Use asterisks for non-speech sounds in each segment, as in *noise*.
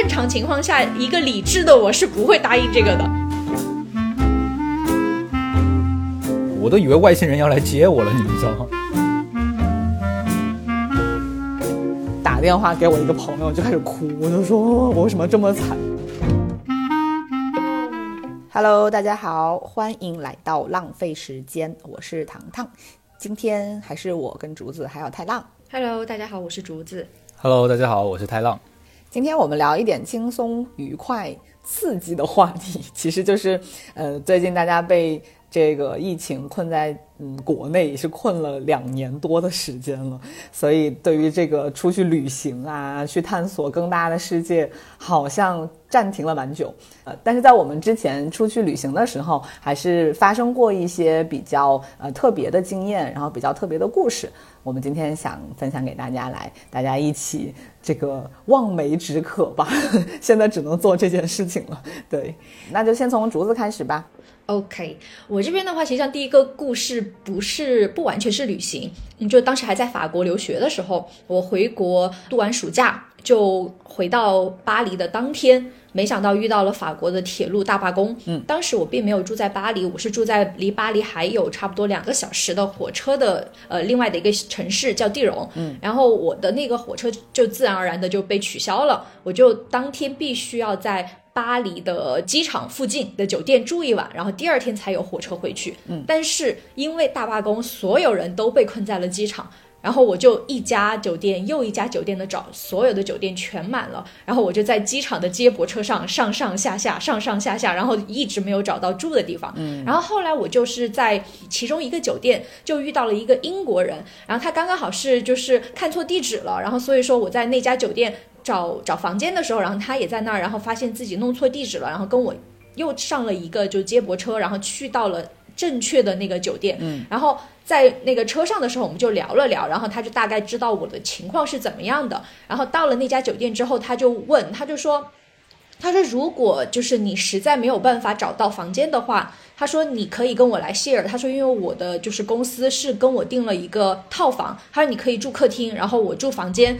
正常情况下，一个理智的我是不会答应这个的。我都以为外星人要来接我了，你们知道吗？打电话给我一个朋友就开始哭，我就说我为什么这么惨？Hello，大家好，欢迎来到浪费时间，我是糖糖，今天还是我跟竹子还有太浪。Hello，大家好，我是竹子。Hello，大家好，我是太浪。今天我们聊一点轻松、愉快、刺激的话题，*laughs* 其实就是，呃，最近大家被这个疫情困在嗯国内，也是困了两年多的时间了，所以对于这个出去旅行啊，去探索更大的世界，好像暂停了蛮久。呃，但是在我们之前出去旅行的时候，还是发生过一些比较呃特别的经验，然后比较特别的故事。我们今天想分享给大家来，大家一起这个望梅止渴吧。*laughs* 现在只能做这件事情了。对，那就先从竹子开始吧。OK，我这边的话，其实上第一个故事不是不完全是旅行，嗯，就当时还在法国留学的时候，我回国度完暑假，就回到巴黎的当天，没想到遇到了法国的铁路大罢工。嗯，当时我并没有住在巴黎，我是住在离巴黎还有差不多两个小时的火车的呃另外的一个城市叫蒂荣。嗯，然后我的那个火车就自然而然的就被取消了，我就当天必须要在。巴黎的机场附近的酒店住一晚，然后第二天才有火车回去。嗯，但是因为大罢工，所有人都被困在了机场，然后我就一家酒店又一家酒店的找，所有的酒店全满了，然后我就在机场的接驳车上上上下下上上下下，然后一直没有找到住的地方。嗯，然后后来我就是在其中一个酒店就遇到了一个英国人，然后他刚刚好是就是看错地址了，然后所以说我在那家酒店。找找房间的时候，然后他也在那儿，然后发现自己弄错地址了，然后跟我又上了一个就接驳车，然后去到了正确的那个酒店。嗯，然后在那个车上的时候，我们就聊了聊，然后他就大概知道我的情况是怎么样的。然后到了那家酒店之后，他就问，他就说，他说如果就是你实在没有办法找到房间的话，他说你可以跟我来 share。他说因为我的就是公司是跟我订了一个套房，他说你可以住客厅，然后我住房间。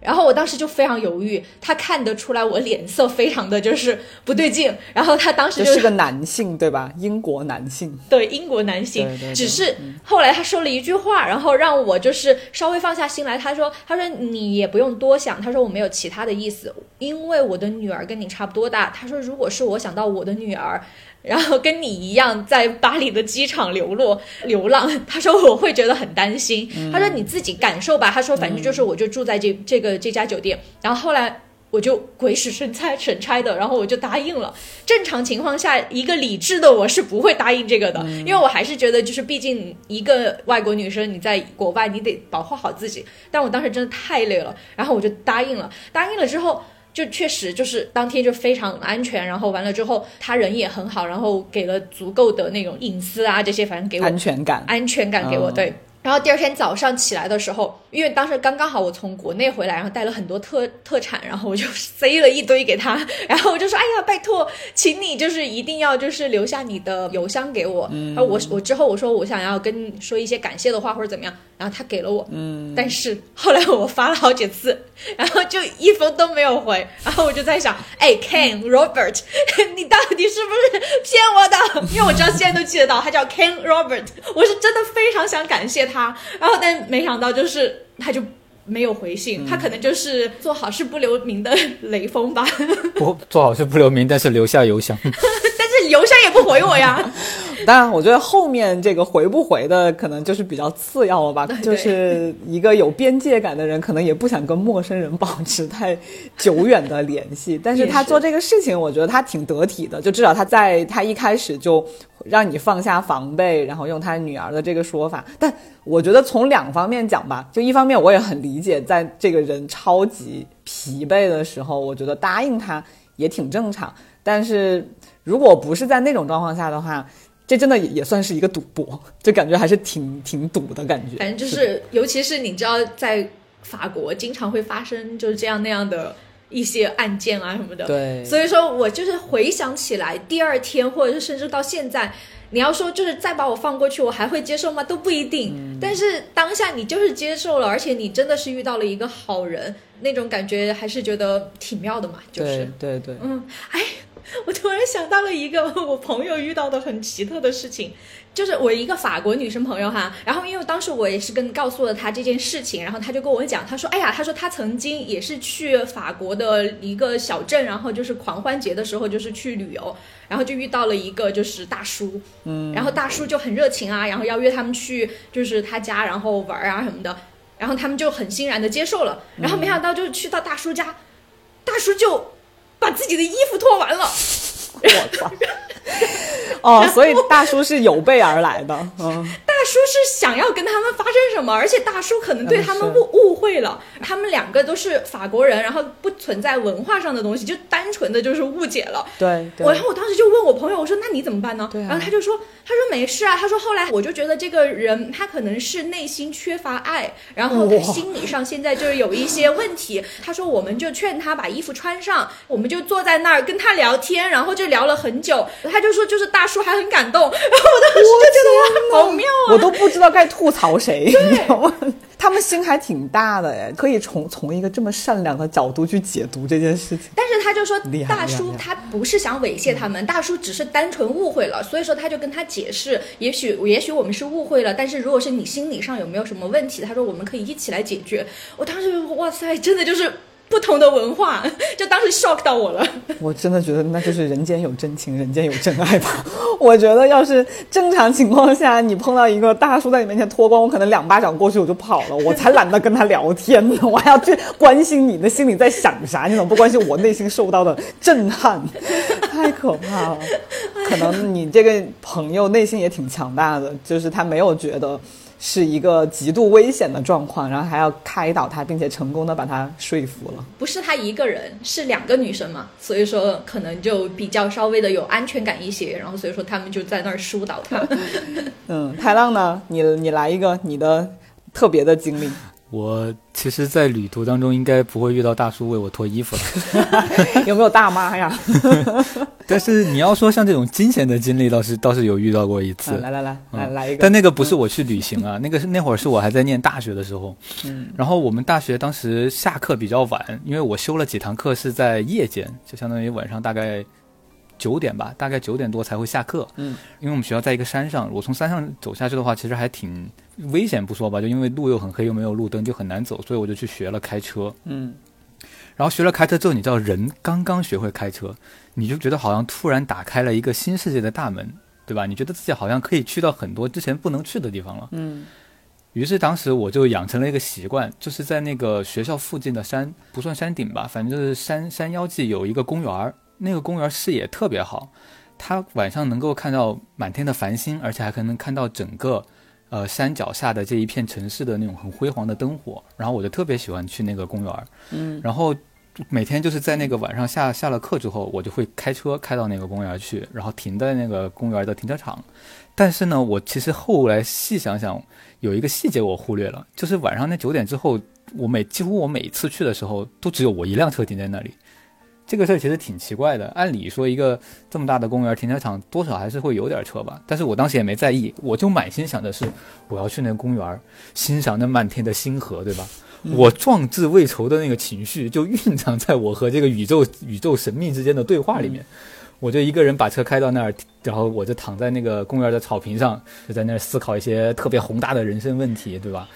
然后我当时就非常犹豫，他看得出来我脸色非常的就是不对劲，然后他当时就是个男性对吧？英国男性，对英国男性，对对对只是后来他说了一句话，然后让我就是稍微放下心来。他说：“他说你也不用多想，他说我没有其他的意思，因为我的女儿跟你差不多大。他说如果是我想到我的女儿。”然后跟你一样在巴黎的机场流落 *laughs* 流浪，他说我会觉得很担心。他说你自己感受吧。他说反正就是我就住在这这个这家酒店。然后后来我就鬼使神差神差的，然后我就答应了。正常情况下，一个理智的我是不会答应这个的，因为我还是觉得就是毕竟一个外国女生你在国外你得保护好自己。但我当时真的太累了，然后我就答应了。答应了之后。就确实就是当天就非常安全，然后完了之后他人也很好，然后给了足够的那种隐私啊这些，反正给我安全感，安全感给我、嗯对。然后第二天早上起来的时候，因为当时刚刚好我从国内回来，然后带了很多特特产，然后我就塞了一堆给他，然后我就说：“哎呀，拜托，请你就是一定要就是留下你的 *laughs* 邮箱给我。然后我我之后我说我想要跟你说一些感谢的话或者怎么样，然后他给了我，嗯，但是后来我发了好几次，然后就一封都没有回，然后我就在想，哎，Ken *laughs* Robert，*laughs* 你到底是不是骗我的？因为我知道现在都记得到他叫 Ken Robert，我是真的非常想感谢他，然后但没想到就是他就。没有回信，他可能就是做好事不留名的 *laughs* 雷锋吧，不做好事不留名，但是留下邮箱。*laughs* 但是邮箱也不回我呀。*laughs* 当然，我觉得后面这个回不回的可能就是比较次要了吧。对就是一个有边界感的人，可能也不想跟陌生人保持太久远的联系。但是他做这个事情，我觉得他挺得体的，就至少他在他一开始就让你放下防备，然后用他女儿的这个说法。但我觉得从两方面讲吧，就一方面我也很理解，在这个人超级疲惫的时候，我觉得答应他也挺正常。但是如果不是在那种状况下的话，这真的也也算是一个赌博，*laughs* 就感觉还是挺挺赌的感觉。反正就是，尤其是你知道，在法国经常会发生就是这样那样的一些案件啊什么的。对所以说我就是回想起来，第二天或者是甚至到现在，你要说就是再把我放过去，我还会接受吗？都不一定。但是当下你就是接受了，而且你真的是遇到了一个好人，那种感觉还是觉得挺妙的嘛。就是，对对对，嗯，哎，*laughs* 我突然想到了一个 *laughs* 我朋友遇到的很奇特的事情，就是我一个法国女生朋友哈，然后因为当时我也是跟告诉了她这件事情，然后她就跟我讲，她说，哎呀，她说她曾经也是去法国的一个小镇，然后就是狂欢节的时候就是去旅游，然后就遇到了一个就是大叔，嗯，然后大叔就很热情啊，然后要约他们去就是他家然后玩啊什么的，然后他们就很欣然的接受了，然后没想到就是去到大叔家，大叔就把自己的衣服脱完了。我操！哦，所以大叔是有备而来的，嗯，叔是想要跟他们发生什么，而且大叔可能对他们嗯误误会了，他们两个都是法国人，然后不存在文化上的东西，就单纯的就是误解了。对对我然后我当时就问我朋友，我说那你怎么办呢？对啊然后他就说，他说没事啊，他说后来我就觉得这个人他可能是内心缺乏爱，然后他心理上现在就是有一些问题。他说我们就劝他把衣服穿上，我们就坐在那儿跟他聊天，然后就聊了很久。他就说就是大叔还很感动，然后我当时就觉得哇，好妙啊！我都不知道该吐槽谁，*laughs* 你知道吗？他们心还挺大的哎，可以从从一个这么善良的角度去解读这件事情。但是他就说大叔他不是想猥亵他们，大叔只是单纯误会了，所以说他就跟他解释，也许也许我们是误会了，但是如果是你心理上有没有什么问题，他说我们可以一起来解决。我当时哇塞，真的就是不同的文化，*laughs* 就当时 shock 到我了。*laughs* 我真的觉得那就是人间有真情，人间有真爱吧。*laughs* 我觉得要是正常情况下，你碰到一个大叔在你面前脱光，我可能两巴掌过去我就跑了，我才懒得跟他聊天呢。我还要去关心你的心里在想啥，你怎么不关心我内心受到的震撼？太可怕了。可能你这个朋友内心也挺强大的，就是他没有觉得。是一个极度危险的状况，然后还要开导他，并且成功的把他说服了。不是他一个人，是两个女生嘛，所以说可能就比较稍微的有安全感一些，然后所以说他们就在那儿疏导他。嗯，太浪呢？你你来一个你的特别的经历，我其实，在旅途当中应该不会遇到大叔为我脱衣服了，*laughs* 有没有大妈呀？*laughs* 但是你要说像这种惊险的经历，倒是倒是有遇到过一次。啊来来来来嗯来一个，但那个不是我去旅行啊，*laughs* 那个是那会儿是我还在念大学的时候。嗯，然后我们大学当时下课比较晚，因为我修了几堂课是在夜间，就相当于晚上大概九点吧，大概九点多才会下课。嗯，因为我们学校在一个山上，我从山上走下去的话，其实还挺危险不说吧，就因为路又很黑，又没有路灯，就很难走，所以我就去学了开车。嗯然后学了开车之后，你知道人刚刚学会开车，你就觉得好像突然打开了一个新世界的大门，对吧？你觉得自己好像可以去到很多之前不能去的地方了。嗯于是当时我就养成了一个习惯，就是在那个学校附近的山，不算山顶吧，反正就是山山腰际有一个公园儿，那个公园视野特别好，它晚上能够看到满天的繁星，而且还可能看到整个呃山脚下的这一片城市的那种很辉煌的灯火。然后我就特别喜欢去那个公园儿，嗯然后每天就是在那个晚上下下了课之后，我就会开车开到那个公园去，然后停在那个公园的停车场。但是呢，我其实后来细想想，有一个细节我忽略了，就是晚上那九点之后，我每几乎我每一次去的时候，都只有我一辆车停在那里。这个事儿其实挺奇怪的。按理说，一个这么大的公园停车场，多少还是会有点车吧。但是我当时也没在意，我就满心想的是，我要去那个公园欣赏那漫天的星河，对吧？我壮志未酬的那个情绪就蕴藏在我和这个宇宙宇宙神秘之间的对话里面。我就一个人把车开到那儿，然后我就躺在那个公园的草坪上，就在那儿思考一些特别宏大的人生问题，对吧？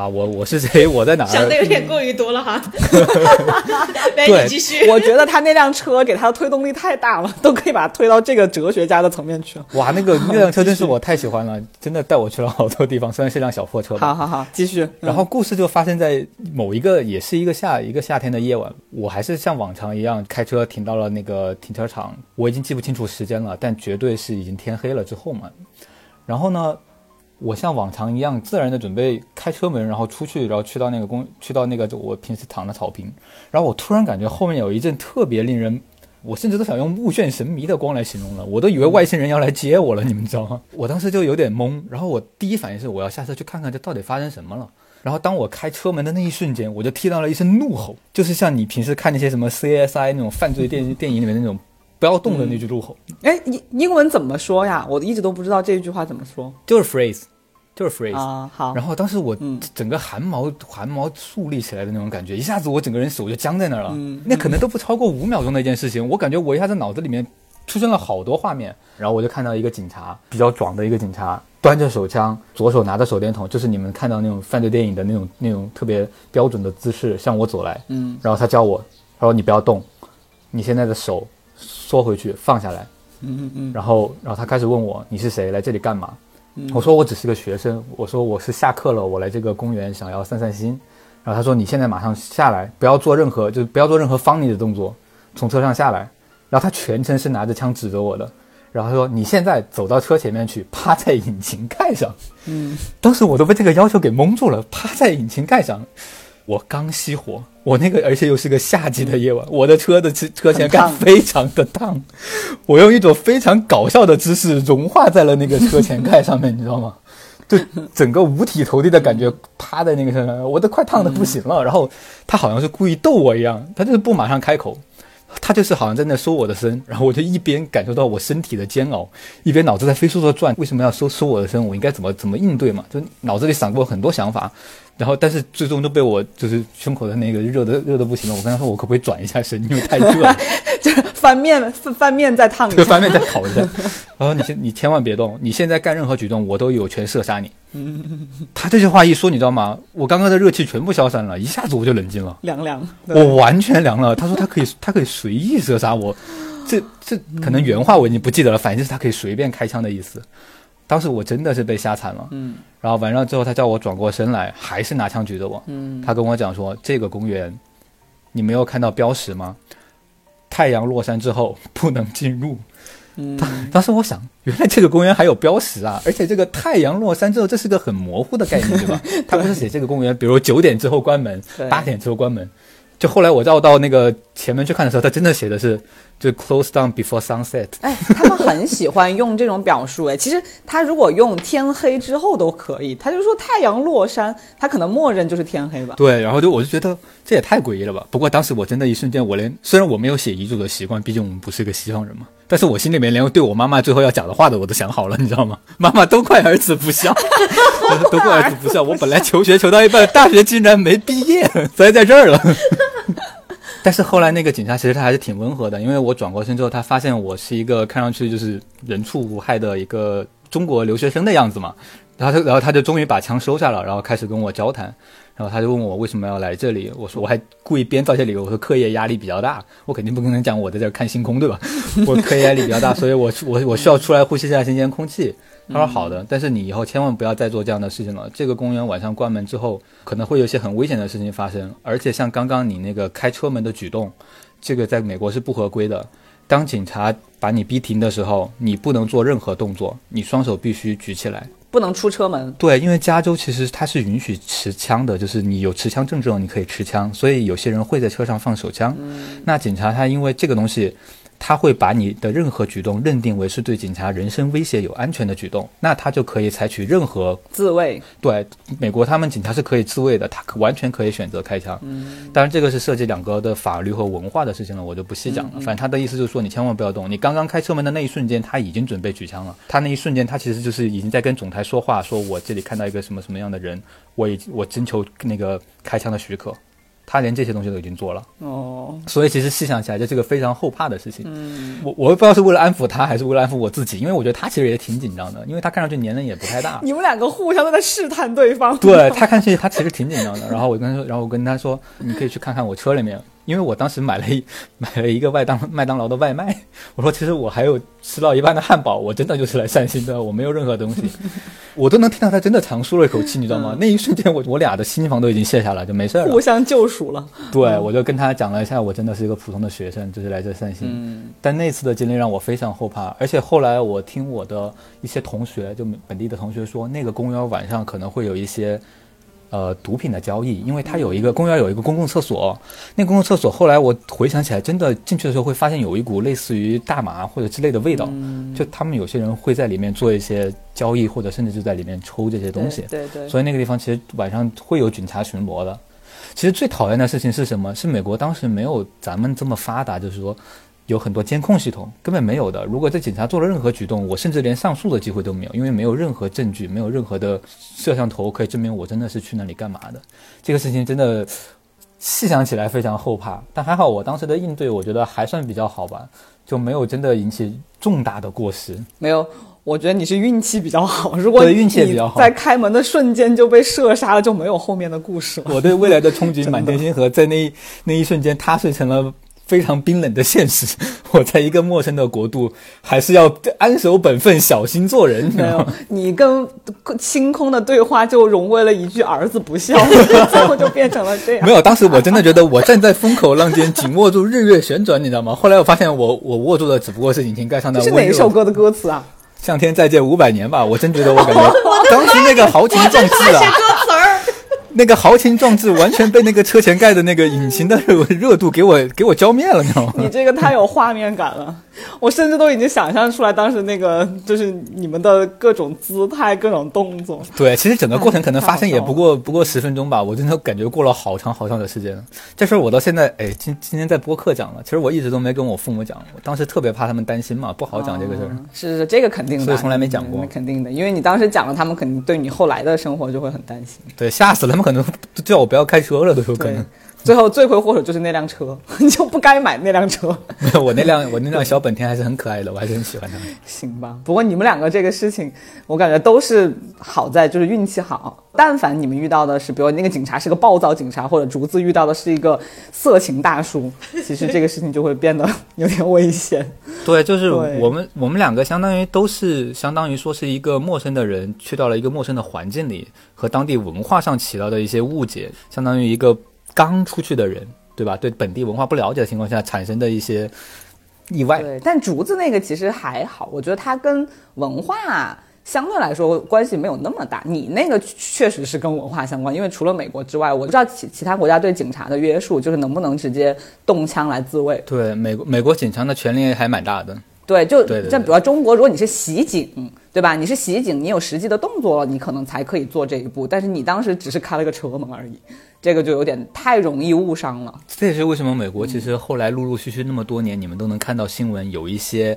啊，我我是谁？我在哪儿？想的有点过于多了哈。*laughs* 来，对你继续。我觉得他那辆车给他的推动力太大了，都可以把他推到这个哲学家的层面去了。哇，那个那辆车真是 *laughs* 我太喜欢了，真的带我去了好多地方。虽然是辆小破车吧，好好好，继续。然后故事就发生在某一个也是一个夏一个夏天的夜晚，我还是像往常一样开车停到了那个停车场，我已经记不清楚时间了，但绝对是已经天黑了之后嘛。然后呢，我像往常一样自然的准备开车门，然后出去，然后去到那个公去到那个我平时躺的草坪，然后我突然感觉后面有一阵特别令人。我甚至都想用目眩神迷的光来形容了，我都以为外星人要来接我了，你们知道吗？*laughs* 我当时就有点懵，然后我第一反应是我要下车去看看这到底发生什么了。然后当我开车门的那一瞬间，我就听到了一声怒吼，就是像你平时看那些什么 CSI 那种犯罪电电影里面那种不要动的那句路口，哎，英英文怎么说呀？我一直都不知道这句话怎么说就是 phrase，就是 phrase。啊。好，然后当时我嗯整个汗毛汗毛竖立起来的那种感觉，一下子我整个人手就僵在那儿了。嗯那可能都不超过五秒钟的一件事情，我感觉我一下子脑子里面出现了好多画面。然后我就看到一个警察，比较壮的一个警察，端着手枪，左手拿着手电筒，就是你们看到那种犯罪电影的那种那种特别标准的姿势向我走来。嗯然后他教我，他说你不要动，你现在的手缩回去，放下来。嗯嗯嗯然后，然后他开始问我你是谁，来这里干嘛？嗯我说我只是个学生，我说我是下课了，我来这个公园想要散散心。然后他说你现在马上下来，不要做任何就是不要做任何方你的动作，从车上下来。然后他全程是拿着枪指着我的，然后他说你现在走到车前面去，趴在引擎盖上。嗯，当时我都被这个要求给蒙住了，趴在引擎盖上。我刚熄火，我那个而且又是个夏季的夜晚，我的车的车车前盖非常的烫，我用一种非常搞笑的姿势融化在了那个车前盖上面，*laughs* 你知道吗？就整个五体投地的感觉，趴在那个车上，我都快烫的不行了。然后他好像是故意逗我一样，他就是不马上开口，他就是好像在那说我的身，然后我就一边感受到我身体的煎熬，一边脑子在飞速的转，为什么要说说我的身？我应该怎么怎么应对嘛？就脑子里闪过很多想法，然后但是最终都被我就是胸口的那个热的热的不行了。我跟他说我可不可以转一下身，因为太热了，*laughs* 就翻面翻 *laughs* 翻面再烫一下。这个翻面再烤一下。然后你先你千万别动，你现在干任何举动，我都有权射杀你。*laughs* 他这句话一说，你知道吗？我刚刚的热气全部消散了，一下子我就冷静了。凉凉。我完全凉了。他说他可以，他可以随意射杀我，这这可能原话我已经不记得了，反正就是他可以随便开枪的意思。当时我真的是被吓惨了。嗯然后完了之后，他叫我转过身来，还是拿枪举着我。嗯他跟我讲说，这个公园你没有看到标识吗？太阳落山之后不能进入。嗯，当时我想，原来这个公园还有标识啊！而且这个太阳落山之后，这是个很模糊的概念，对吧？*laughs* 他不是写这个公园，比如九点之后关门，八点之后关门。就后来我绕到那个前面去看的时候，他真的写的是就 close down before sunset。哎，他们很喜欢用这种表述。哎，其实他如果用天黑之后都可以，他就说太阳落山，他可能默认就是天黑吧。对，然后就我就觉得这也太诡异了吧。不过当时我真的一瞬间，我连虽然我没有写遗嘱的习惯，毕竟我们不是一个西方人嘛，但是我心里面连对我妈妈最后要讲的话的我都想好了，你知道吗？*laughs* 妈妈都怪儿子不孝，*laughs* 都怪儿子不孝。我本来求学求到一半，大学竟然没毕业，*laughs* 栽在这儿了。但是后来那个警察其实他还是挺温和的，因为我转过身之后，他发现我是一个看上去就是人畜无害的一个中国留学生的样子嘛，然后他然后他就终于把枪收下了，然后开始跟我交谈，然后他就问我为什么要来这里，我说我还故意编造些理由，我说课业压力比较大，我肯定不跟他讲我在这看星空对吧？*laughs* 我课业压力比较大，所以我我我需要出来呼吸一下新鲜空气。他说好的，但是你以后千万不要再做这样的事情了。这个公园晚上关门之后，可能会有一些很危险的事情发生，而且像刚刚你那个开车门的举动，这个在美国是不合规的。当警察把你逼停的时候，你不能做任何动作，你双手必须举起来。不能出车门。对，因为加州其实它是允许持枪的，就是你有持枪证之后你可以持枪，所以有些人会在车上放手枪。那警察他因为这个东西，他会把你的任何举动认定为是对警察人身威胁有安全的举动，那他就可以采取任何自卫，对，美国他们警察是可以自卫的，他完全可以选择开枪。嗯，当然这个是涉及两个的法律和文化的事情了，我就不细讲了。反正他的意思就是说，你千万不要动。你刚刚开车门的那一瞬间，他已经准备举枪了。他那一瞬间，他其实就是已经在跟总台说话，说我这里看到一个什么什么样的人，我已我征求那个开枪的许可。他连这些东西都已经做了，哦，所以其实细想起来，这是个非常后怕的事情。嗯，我我也不知道是为了安抚他，还是为了安抚我自己，因为我觉得他其实也挺紧张的，因为他看上去年龄也不太大。*laughs* 你们两个互相都在试探对方。对他看上去他其实挺紧张的，然后我跟他说，然后我跟他说，你可以去看看我车里面，因为我当时买了一 *laughs* 买了一个麦当麦当劳的外卖，*laughs* 我说其实我还有吃到一半的汉堡，我真的就是来散心的，我没有任何东西，*laughs* 我都能听到他真的长舒了一口气，你知道吗？那一瞬间我我俩的心房都已经卸下来，就没事儿了互。相救赎了。对，我就跟他讲了一下，我真的是一个普通的学生，就是来这散心。嗯但那次的经历让我非常后怕，而且后来我听我的一些同学，就本地的同学说，那个公园晚上可能会有一些。呃，毒品的交易，因为它有一个公园有一个公共厕所，那公共厕所后来我回想起来，真的进去的时候会发现有一股类似于大麻或者之类的味道，就他们有些人会在里面做一些交易，或者甚至就在里面抽这些东西。对对对，所以那个地方其实晚上会有警察巡逻的。其实最讨厌的事情是什么？是美国当时没有咱们这么发达，就是说有很多监控系统，根本没有的。如果这警察做了任何举动，我甚至连上诉的机会都没有，因为没有任何证据，没有任何的摄像头可以证明我真的是去那里干嘛的。这个事情真的细想起来非常后怕，但还好我当时的应对，我觉得还算比较好吧，就没有真的引起重大的过失。没有。我觉得你是运气比较好，如果运气比较好，在开门的瞬间就被射杀了，就没有后面的故事了。我对未来的憧憬满天星河，在那那一瞬间塌碎成了非常冰冷的现实。*laughs* 我在一个陌生的国度，还是要安守本分，小心做人。没有，你跟星空的对话就融为了一句“儿子不孝”，*laughs* 最后就变成了这样。没有，当时我真的觉得我站在风口浪尖，紧握住日月旋转，你知道吗？后来我发现，我我握住的只不过是引擎盖上的。是哪一首歌的歌词啊？向天再借五百年吧！我真觉得我感觉 *laughs* 当时那个豪情壮志啊。那个豪情壮志完全被那个车前盖的那个引擎的热度给我给我浇灭了，你知道吗？你这个太有画面感了，我甚至都已经想象出来当时那个就是你们的各种姿态、各种动作。对，其实整个过程可能发生也不过不过十分钟吧，我真的感觉过了好长好长的时间。这事儿我到现在，哎，今今天在播客讲了，其实我一直都没跟我父母讲，我当时特别怕他们担心嘛，不好讲这个事儿。是是，这个肯定的，所以从来没讲过，肯定的，因为你当时讲了，他们肯定对你后来的生活就会很担心。对，吓死了，他们可能叫我不要开车了，都有可能。最后罪魁祸首就是那辆车，*laughs* 你就不该买那辆车。*laughs* 没有，我那辆我那辆小本田还是很可爱的，我还是很喜欢它。行吧，不过你们两个这个事情，我感觉都是好在就是运气好。但凡你们遇到的是，比如那个警察是个暴躁警察，或者竹子遇到的是一个色情大叔，*laughs* 其实这个事情就会变得有点危险。对，就是我们我们两个相当于都是相当于说是一个陌生的人去到了一个陌生的环境里，和当地文化上起到的一些误解，相当于一个。刚出去的人，对吧？对本地文化不了解的情况下产生的一些意外。对，但竹子那个其实还好，我觉得它跟文化相对来说关系没有那么大。你那个确实是跟文化相关，因为除了美国之外，我不知道其其他国家对警察的约束，就是能不能直接动枪来自卫。对，美国美国警察的权力还蛮大的。对，就像比如中国，如果你是袭警，对吧？你是袭警，你有实际的动作了，你可能才可以做这一步。但是你当时只是开了个车门而已。这个就有点太容易误伤了。这也是为什么美国其实后来陆陆续续那么多年，你们都能看到新闻有一些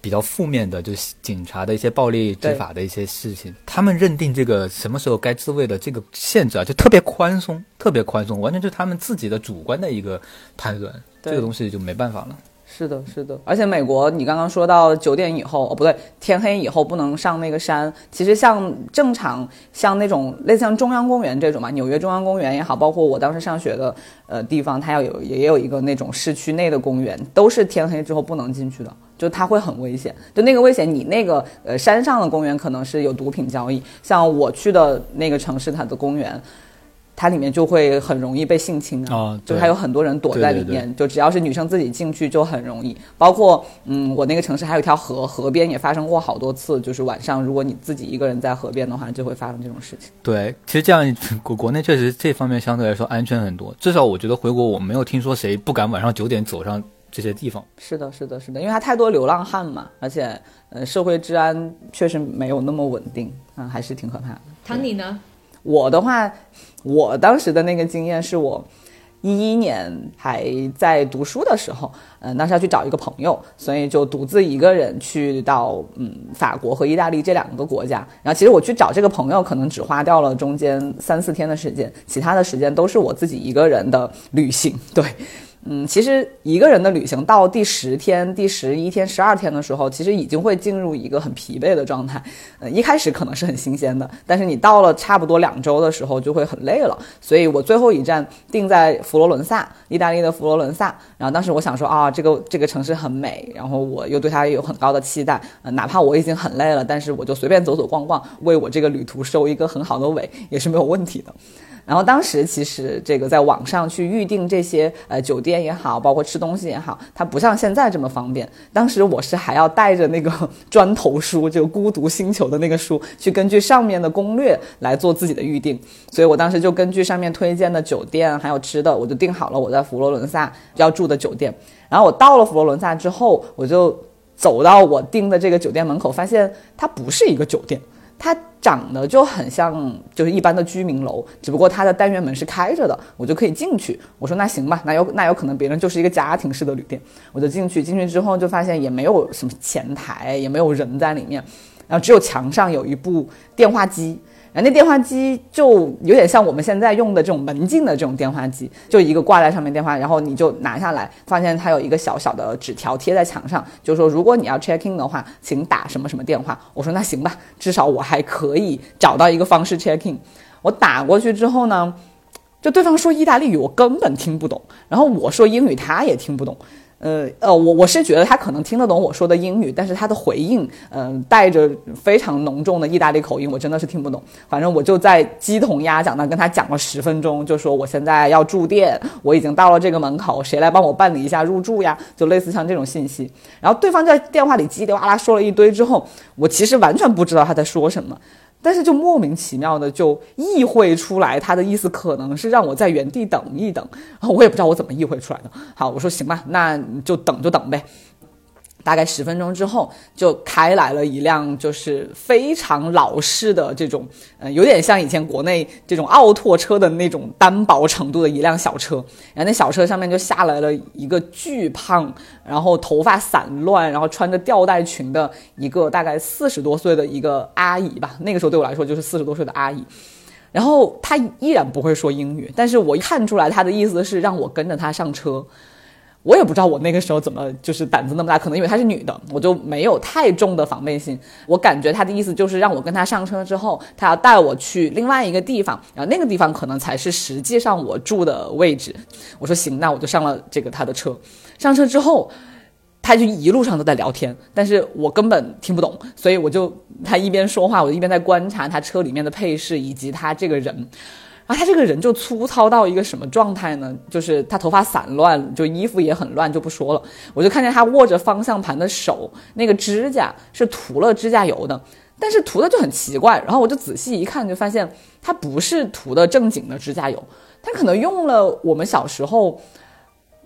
比较负面的，就是警察的一些暴力执法的一些事情。他们认定这个什么时候该自卫的这个限制啊，就特别宽松，特别宽松，完全就是他们自己的主观的一个判断。这个东西就没办法了。是的，是的，而且美国，你刚刚说到九点以后，哦，不对，天黑以后不能上那个山。其实像正常，像那种类似像中央公园这种嘛，纽约中央公园也好，包括我当时上学的呃地方，它要有也有一个那种市区内的公园，都是天黑之后不能进去的，就它会很危险。就那个危险，你那个呃山上的公园可能是有毒品交易，像我去的那个城市，它的公园。它里面就会很容易被性侵啊，就还有很多人躲在里面，就只要是女生自己进去就很容易。包括嗯，我那个城市还有一条河，河边也发生过好多次，就是晚上如果你自己一个人在河边的话，就会发生这种事情。对，其实这样国国内确实这方面相对来说安全很多，至少我觉得回国我没有听说谁不敢晚上九点走上这些地方。是的，是的，是的，因为它太多流浪汉嘛，而且呃社会治安确实没有那么稳定嗯，还是挺可怕的。唐你呢？我的话，我当时的那个经验是我一一年还在读书的时候，嗯，当时要去找一个朋友，所以就独自一个人去到嗯法国和意大利这两个国家。然后其实我去找这个朋友，可能只花掉了中间三四天的时间，其他的时间都是我自己一个人的旅行。对。嗯，其实一个人的旅行到第十天、第十一天、十二天的时候，其实已经会进入一个很疲惫的状态。呃，一开始可能是很新鲜的，但是你到了差不多两周的时候就会很累了。所以我最后一站定在佛罗伦萨，意大利的佛罗伦萨。然后当时我想说啊，这个这个城市很美，然后我又对它有很高的期待。呃，哪怕我已经很累了，但是我就随便走走逛逛，为我这个旅途收一个很好的尾，也是没有问题的。然后当时其实这个在网上去预定这些呃酒店也好，包括吃东西也好，它不像现在这么方便。当时我是还要带着那个砖头书，就《孤独星球》的那个书，去根据上面的攻略来做自己的预定。所以我当时就根据上面推荐的酒店还有吃的，我就订好了我在佛罗伦萨要住的酒店。然后我到了佛罗伦萨之后，我就走到我订的这个酒店门口，发现它不是一个酒店。它长得就很像就是一般的居民楼，只不过它的单元门是开着的，我就可以进去。我说那行吧，那有那有可能别人就是一个家庭式的旅店，我就进去。进去之后就发现也没有什么前台，也没有人在里面，然后只有墙上有一部电话机。然后那电话机就有点像我们现在用的这种门禁的这种电话机，就一个挂在上面电话，然后你就拿下来，发现它有一个小小的纸条贴在墙上，就说如果你要 check in 的话，请打什么什么电话。我说那行吧，至少我还可以找到一个方式 check in。我打过去之后呢，就对方说意大利语，我根本听不懂，然后我说英语，他也听不懂。呃呃，我我是觉得他可能听得懂我说的英语，但是他的回应，嗯，带着非常浓重的意大利口音，我真的是听不懂。反正我就在鸡同鸭讲的跟他讲了十分钟，就说我现在要住店，我已经到了这个门口，谁来帮我办理一下入住呀？就类似像这种信息。然后对方在电话里叽里哇啦说了一堆之后，我其实完全不知道他在说什么。但是就莫名其妙的就意会出来，他的意思可能是让我在原地等一等，然后我也不知道我怎么意会出来的。好，我说行吧，那就等就等呗。大概十分钟之后，就开来了一辆就是非常老式的这种，嗯，有点像以前国内这种奥拓车的那种单薄程度的一辆小车。然后那小车上面就下来了一个巨胖，然后头发散乱，然后穿着吊带裙的一个大概四十多岁的一个阿姨吧。那个时候对我来说就是四十多岁的阿姨。然后她依然不会说英语，但是我看出来她的意思是让我跟着她上车。我也不知道我那个时候怎么就是胆子那么大，可能因为她是女的，我就没有太重的防备心。我感觉她的意思就是让我跟她上车之后，她要带我去另外一个地方，然后那个地方可能才是实际上我住的位置。我说行，那我就上了这个她的车。上车之后，她就一路上都在聊天，但是我根本听不懂，所以我就她一边说话，我就一边在观察她车里面的配饰以及她这个人。他这个人就粗糙到一个什么状态呢？就是他头发散乱，就衣服也很乱，就不说了。我就看见他握着方向盘的手，那个指甲是涂了指甲油的，但是涂的就很奇怪。然后我就仔细一看，就发现他不是涂的正经的指甲油，他可能用了我们小时候。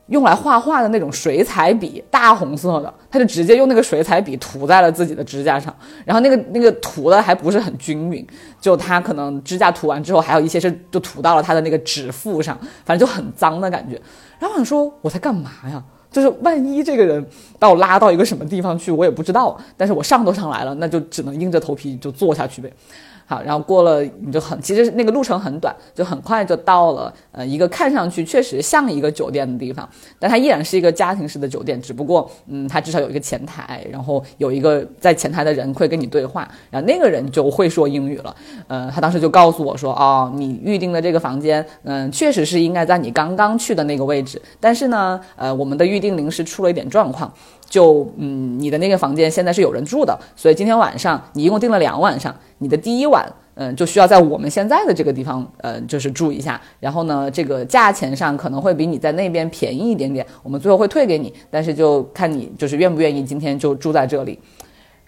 用来画画的那种水彩笔，大红色的，他就直接用那个水彩笔涂在了自己的指甲上，然后那个那个涂的还不是很均匀，就他可能指甲涂完之后，还有一些是就涂到了他的那个指腹上，反正就很脏的感觉。然后我想说，我在干嘛呀？就是万一这个人把我拉到一个什么地方去，我也不知道。但是我上都上来了，那就只能硬着头皮就做下去呗。好，然后过了你就很，其实那个路程很短，就很快就到了，呃，一个看上去确实像一个酒店的地方，但它依然是一个家庭式的酒店，只不过，嗯，它至少有一个前台，然后有一个在前台的人会跟你对话，然后那个人就会说英语了，呃，他当时就告诉我说，哦，你预定的这个房间，嗯，确实是应该在你刚刚去的那个位置，但是呢，呃，我们的预定临时出了一点状况。就嗯，你的那个房间现在是有人住的，所以今天晚上你一共订了两晚上，你的第一晚嗯就需要在我们现在的这个地方呃就是住一下，然后呢这个价钱上可能会比你在那边便宜一点点，我们最后会退给你，但是就看你就是愿不愿意今天就住在这里，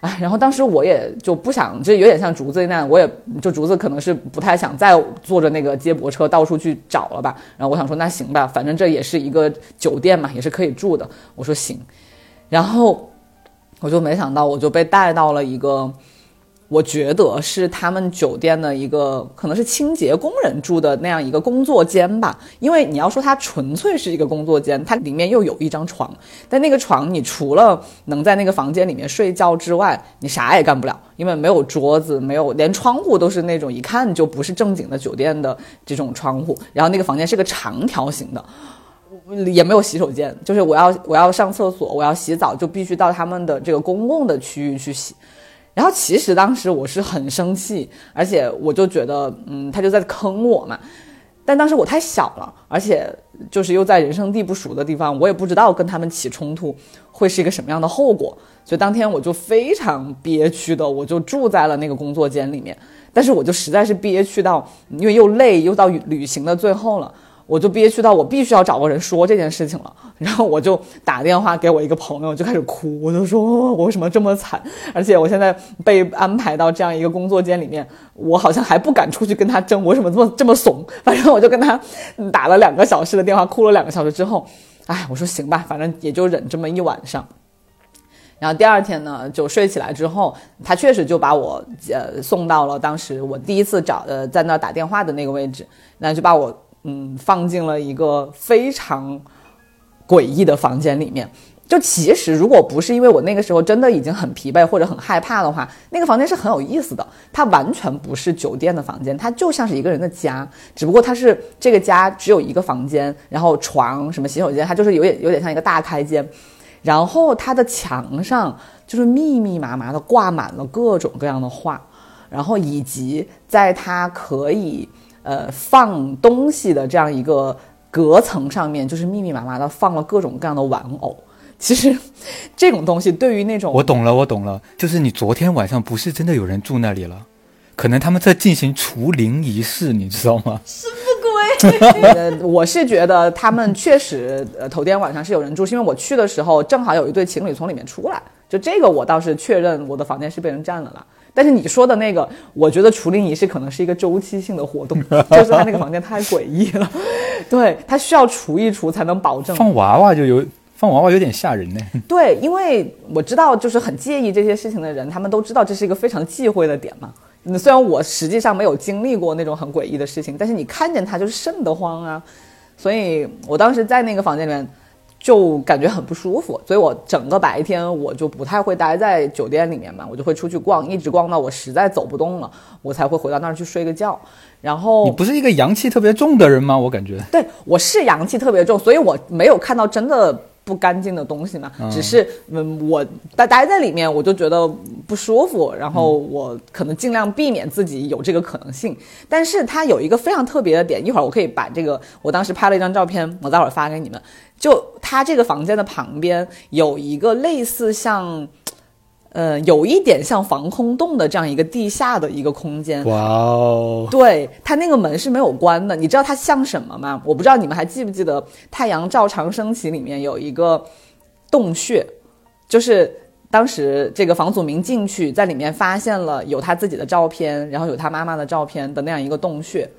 啊，然后当时我也就不想，就有点像竹子那样，我也就竹子可能是不太想再坐着那个接驳车到处去找了吧，然后我想说那行吧，反正这也是一个酒店嘛，也是可以住的，我说行。然后我就没想到，我就被带到了一个，我觉得是他们酒店的一个，可能是清洁工人住的那样一个工作间吧。因为你要说它纯粹是一个工作间，它里面又有一张床，但那个床你除了能在那个房间里面睡觉之外，你啥也干不了，因为没有桌子，没有连窗户都是那种一看就不是正经的酒店的这种窗户。然后那个房间是个长条形的。也没有洗手间，就是我要我要上厕所，我要洗澡，就必须到他们的这个公共的区域去洗。然后其实当时我是很生气，而且我就觉得，嗯，他就在坑我嘛。但当时我太小了，而且就是又在人生地不熟的地方，我也不知道跟他们起冲突会是一个什么样的后果。所以当天我就非常憋屈的，我就住在了那个工作间里面。但是我就实在是憋屈到，因为又累又到旅行的最后了。我就憋屈到我必须要找个人说这件事情了，然后我就打电话给我一个朋友，就开始哭，我就说我为什么这么惨，而且我现在被安排到这样一个工作间里面，我好像还不敢出去跟他争，我为什么这么这么怂？反正我就跟他打了两个小时的电话，哭了两个小时之后，哎，我说行吧，反正也就忍这么一晚上。然后第二天呢，就睡起来之后，他确实就把我呃送到了当时我第一次找呃在那打电话的那个位置，那就把我嗯放进了一个非常诡异的房间里面。就其实，如果不是因为我那个时候真的已经很疲惫或者很害怕的话，那个房间是很有意思的。它完全不是酒店的房间，它就像是一个人的家，只不过它是这个家只有一个房间，然后床、什么洗手间，它就是有点有点像一个大开间。然后它的墙上就是密密麻麻的挂满了各种各样的画，然后以及在它可以呃放东西的这样一个隔层上面，就是密密麻麻的放了各种各样的玩偶。其实，这种东西对于那种我懂了，我懂了，就是你昨天晚上不是真的有人住那里了，可能他们在进行除灵仪式，你知道吗？什么鬼？*laughs* 呃，我是觉得他们确实，呃，头天晚上是有人住，是因为我去的时候正好有一对情侣从里面出来，就这个我倒是确认我的房间是被人占了啦。但是你说的那个，我觉得除灵仪式可能是一个周期性的活动，*laughs* 就是他那个房间太诡异了，*laughs* 对他需要除一除才能保证放娃娃就有。放娃娃有点吓人呢。*laughs* 对，因为我知道，就是很介意这些事情的人，他们都知道这是一个非常忌讳的点嘛。虽然我实际上没有经历过那种很诡异的事情，但是你看见它就是瘆得慌啊。所以我当时在那个房间里面就感觉很不舒服，所以我整个白天我就不太会待在酒店里面嘛，我就会出去逛，一直逛到我实在走不动了，我才会回到那儿去睡个觉。然后你不是一个阳气特别重的人吗？我感觉对，我是阳气特别重，所以我没有看到真的。不干净的东西嘛，只是嗯，我待待在里面，我就觉得不舒服，然后我可能尽量避免自己有这个可能性。但是它有一个非常特别的点，一会儿我可以把这个我当时拍了一张照片，我待会儿发给你们。就它这个房间的旁边有一个类似像。呃，有一点像防空洞的这样一个地下的一个空间。哇哦！对，它那个门是没有关的。你知道它像什么吗？我不知道你们还记不记得《太阳照常升起》里面有一个洞穴，就是当时这个房祖名进去，在里面发现了有他自己的照片，然后有他妈妈的照片的那样一个洞穴。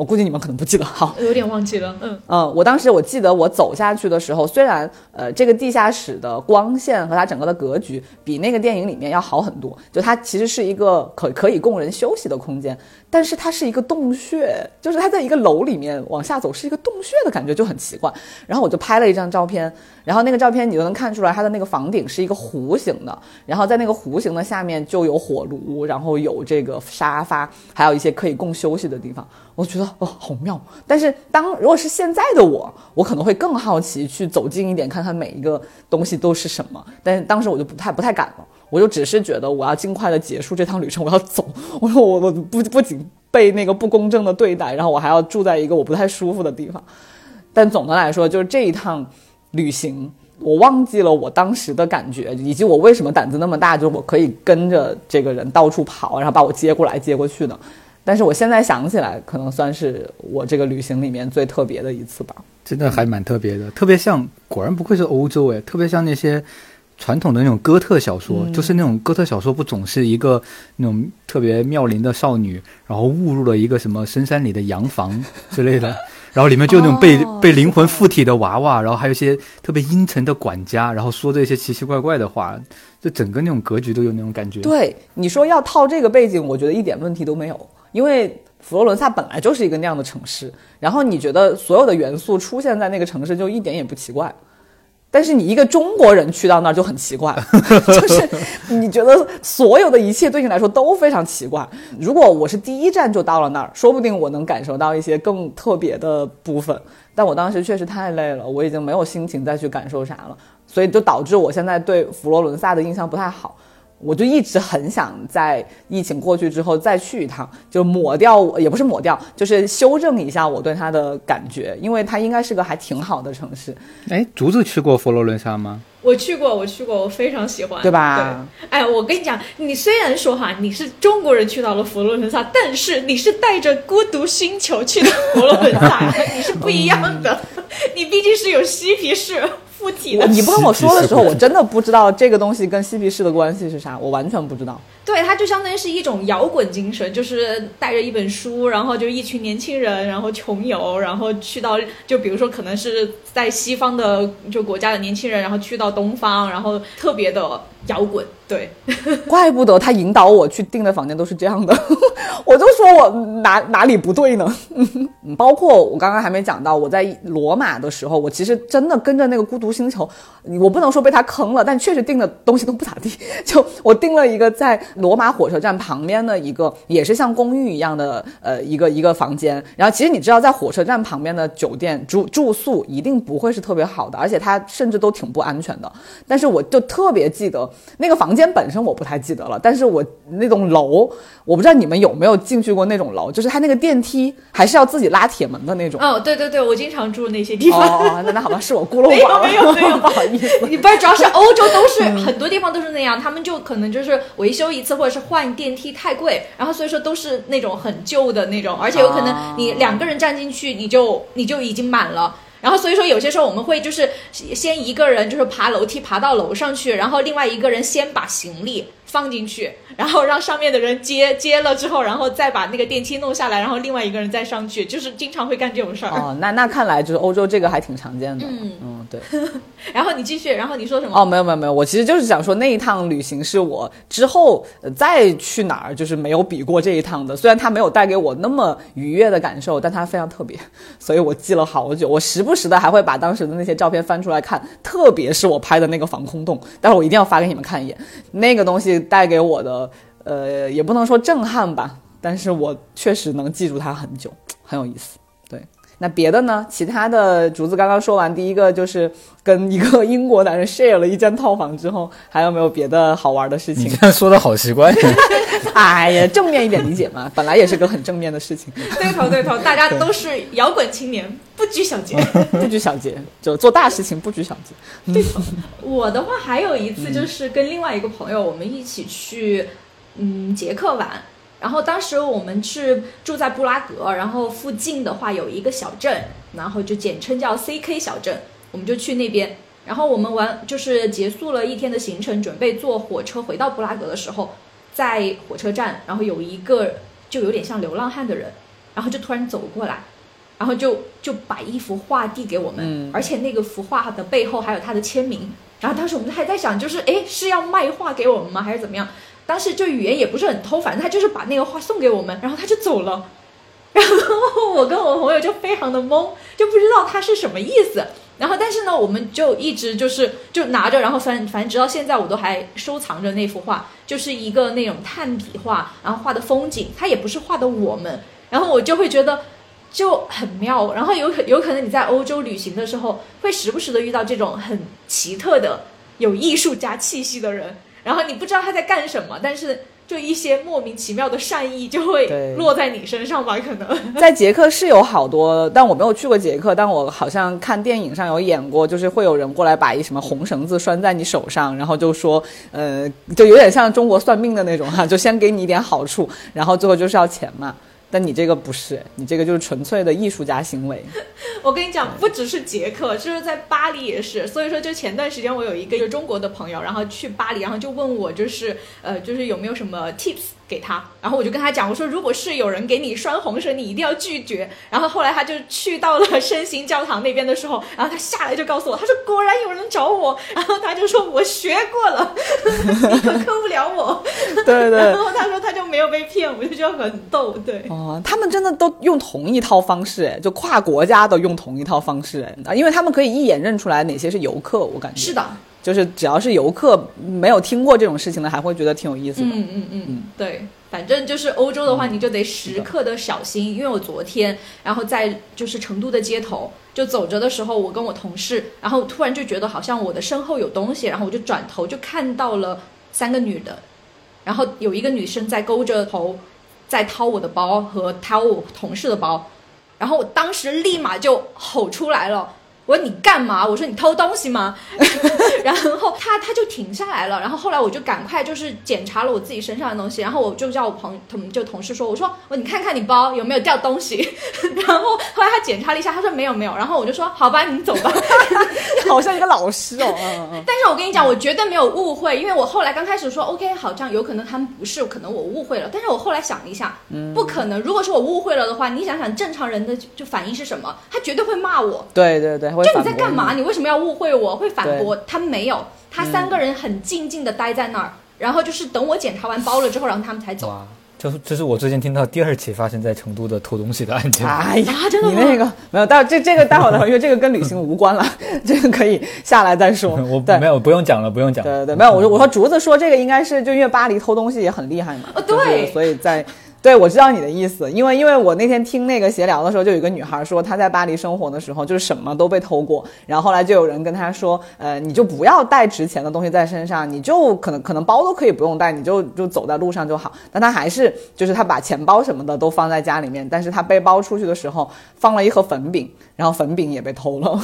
我估计你们可能不记得，好，有点忘记了。嗯嗯，我当时我记得我走下去的时候，虽然呃这个地下室的光线和它整个的格局比那个电影里面要好很多，就它其实是一个可可以供人休息的空间，但是它是一个洞穴，就是它在一个楼里面往下走是一个洞穴的感觉就很奇怪。然后我就拍了一张照片，然后那个照片你就能看出来它的那个房顶是一个弧形的，然后在那个弧形的下面就有火炉，然后有这个沙发，还有一些可以供休息的地方。我觉得哦，好妙。但是当如果是现在的我，我可能会更好奇去走近一点，看看每一个东西都是什么。但是当时我就不太不太敢了，我就只是觉得我要尽快的结束这趟旅程，我要走。我说我我不不仅被那个不公正的对待，然后我还要住在一个我不太舒服的地方。但总的来说，就是这一趟旅行，我忘记了我当时的感觉，以及我为什么胆子那么大，就是我可以跟着这个人到处跑，然后把我接过来接过去的。但是我现在想起来，可能算是我这个旅行里面最特别的一次吧。真的还蛮特别的，特别像，果然不愧是欧洲诶，特别像那些传统的那种哥特小说，就是那种哥特小说不总是一个那种特别妙龄的少女，然后误入了一个什么深山里的洋房之类的，*laughs* 然后里面就那种被被灵魂附体的娃娃，然后还有一些特别阴沉的管家，然后说这些奇奇怪怪的话，就整个那种格局都有那种感觉。对你说要套这个背景，我觉得一点问题都没有。因为佛罗伦萨本来就是一个那样的城市，然后你觉得所有的元素出现在那个城市就一点也不奇怪，但是你一个中国人去到那儿就很奇怪，*laughs* 就是你觉得所有的一切对你来说都非常奇怪。如果我是第一站就到了那儿，说不定我能感受到一些更特别的部分，但我当时确实太累了，我已经没有心情再去感受啥了，所以就导致我现在对佛罗伦萨的印象不太好。我就一直很想在疫情过去之后再去一趟，就抹掉，也不是抹掉，就是修正一下我对它的感觉，因为它应该是个还挺好的城市。哎，竹子去过佛罗伦萨吗？我去过，我去过，我非常喜欢，对吧？对。哎，我跟你讲，你虽然说哈，你是中国人去到了佛罗伦萨，但是你是带着孤独星球去的佛罗伦萨，*laughs* 你是不一样的。你毕竟是有嬉皮士。附体的。你不跟我说的时候，我真的不知道这个东西跟嬉皮士的关系是啥，我完全不知道。对，它就相当于是一种摇滚精神，就是带着一本书，然后就一群年轻人，然后穷游，然后去到就比如说可能是在西方的就国家的年轻人，然后去到东方，然后特别的摇滚。对，*laughs* 怪不得他引导我去订的房间都是这样的，*laughs* 我就说我哪哪里不对呢？*laughs* 包括我刚刚还没讲到，我在罗马的时候，我其实真的跟着那个孤独星球，我不能说被他坑了，但确实订的东西都不咋地。就我订了一个在罗马火车站旁边的一个，也是像公寓一样的呃一个一个房间。然后其实你知道，在火车站旁边的酒店住住宿一定不会是特别好的，而且它甚至都挺不安全的。但是我就特别记得那个房间本身我不太记得了，但是我那栋楼，我不知道你们有没有进去过那种楼，就是它那个电梯还是要自己拉铁门的那种。哦，对对对，我经常住那些地哦方。哦，那那好吧，是我孤陋寡闻，没有没有没有不好意思。你不是，主要是欧洲都是很多地方都是那样，他们就可能就是维修一次或者是换电梯太贵，然后所以说都是那种很旧的那种，而且有可能你两个人站进去你就你就已经满了。然后所以说有些时候我们会就是先一个人就是爬楼梯爬到楼上去，然后另外一个人先把行李放进去，然后让上面的人接接了之后，然后再把那个电梯弄下来，然后另外一个人再上去，就是经常会干这种事儿。哦，那那看来就是欧洲这个还挺常见的。嗯嗯，对。*laughs* 然后你继续，然后你说什么？哦，没有没有没有，我其实就是想说那一趟旅行是我之后呃再去哪儿就是没有比过这一趟的。虽然它没有带给我那么愉悦的感受，但它非常特别，*laughs* 所以我记了好久。我时不时的还会把当时的那些照片翻出来看，特别是我拍的那个防空洞，待会儿我一定要发给你们看一眼。那个东西带给我的，呃，也不能说震撼吧，但是我确实能记住它很久，很有意思。对。那别的呢？其他的竹子刚刚说完，第一个就是跟一个英国男人 share 了一间套房之后，还有没有别的好玩的事情？你这样说的好奇怪。*laughs* 哎呀，正面一点理解嘛，*laughs* 本来也是个很正面的事情，对头对头，大家都是摇滚青年，不拘小节。*laughs* 不拘小节，就做大事情不拘小节。对头我的话还有一次就是跟另外一个朋友，我们一起去嗯捷克玩。然后当时我们是住在布拉格，然后附近的话有一个小镇，然后就简称叫 CK 小镇，我们就去那边。然后我们完就是结束了一天的行程，准备坐火车回到布拉格的时候，在火车站，然后有一个就有点像流浪汉的人，然后就突然走过来，然后就就把一幅画递给我们，嗯而且那个幅画的背后还有他的签名。然后当时我们还在想，就是诶是要卖画给我们吗，还是怎么样？当时就语言也不是很通，反正他就是把那个画送给我们，然后他就走了。*laughs* 然后我跟我朋友就非常的懵，就不知道他是什么意思。然后但是呢，我们就一直就是就拿着，然后反反正直到现在我都还收藏着那幅画，就是一个那种炭笔画，然后画的风景，它也不是画的我们。然后我就会觉得就很妙。然后有可有可能你在欧洲旅行的时候，会时不时的遇到这种很奇特的有艺术家气息的人，然后你不知道他在干什么，但是就一些莫名其妙的善意就会落在你身上吧，可能。*laughs* 在捷克是有好多，但我没有去过捷克，但我好像看电影上有演过，就是会有人过来把一什么红绳子拴在你手上，然后就说，呃，就有点像中国算命的那种哈、就先给你一点好处，然后最后就是要钱嘛。但你这个不是，你这个就是纯粹的艺术家行为。*laughs* 我跟你讲，不只是捷克，就是在巴黎也是。所以说，就前段时间我有一个就中国的朋友，然后去巴黎，然后就问我，就是呃，就是有没有什么 tips 给他。然后我就跟他讲，我说如果是有人给你拴红绳，你一定要拒绝。然后后来他就去到了圣心教堂那边的时候，然后他下来就告诉我，他说果然有人找我，然后他就说我学过了，你可坑不了我。对对然。后他说他就没有被骗，我就觉得很逗，对。哦，他们真的都用同一套方式，哎，就跨国家都用同一套方式，哎，啊因为他们可以一眼认出来哪些是游客，我感觉是，的，就是只要是游客没有听过这种事情的，还会觉得挺有意思的。嗯嗯嗯，对，反正就是欧洲的话，你就得时刻的小心，因为我昨天，然后在就是成都的街头，就走着的时候，我跟我同事，然后突然就觉得好像我的身后有东西，然后我就转头就看到了三个女的，然后有一个女生在勾着头，在掏我的包和掏我同事的包，然后我当时立马就吼出来了。我说你干嘛？我说你偷东西吗？*laughs* 然后他他就停下来了。然后后来我就赶快就是检查了我自己身上的东西，然后我就叫我朋同就同事说，我说我你看看你包有没有掉东西。*laughs* 然后后来他检查了一下，他说没有没有。然后我就说好吧，你走吧。*laughs* 好像一个老师哦。但是我跟你讲，我绝对没有误会，因为我后来刚开始说 OK，好像有可能他们不是，可能我误会了。但是我后来想了一下，不可能。如果是我误会了的话，你想想正常人的就反应是什么？他绝对会骂我。对对对，就你在干嘛？你为什么要误会我？会反驳他没有，他三个人很静静的待在那儿，然后就是等我检查完包了之后，然后他们才走。这这是我最近听到第二起发生在成都的偷东西的案件。*laughs* 哎呀，真的你那个没有，待这这个待会儿，因为 *laughs* 这个跟旅行无关了，*laughs* 这个可以下来再说。我没有不用讲了，不用讲。对对对，没有，我说我说竹子说这个应该是就因为巴黎偷东西也很厉害嘛。哦，对，所以在。对，我知道你的意思，因为因为我那天听那个闲聊的时候，就有个女孩说她在巴黎生活的时候，就是什么都被偷过，然后后来就有人跟她说，呃，你就不要带值钱的东西在身上，你就可能可能包都可以不用带，你就就走在路上就好。但她还是就是她把钱包什么的都放在家里面，但是她背包出去的时候放了一盒粉饼，然后粉饼也被偷了。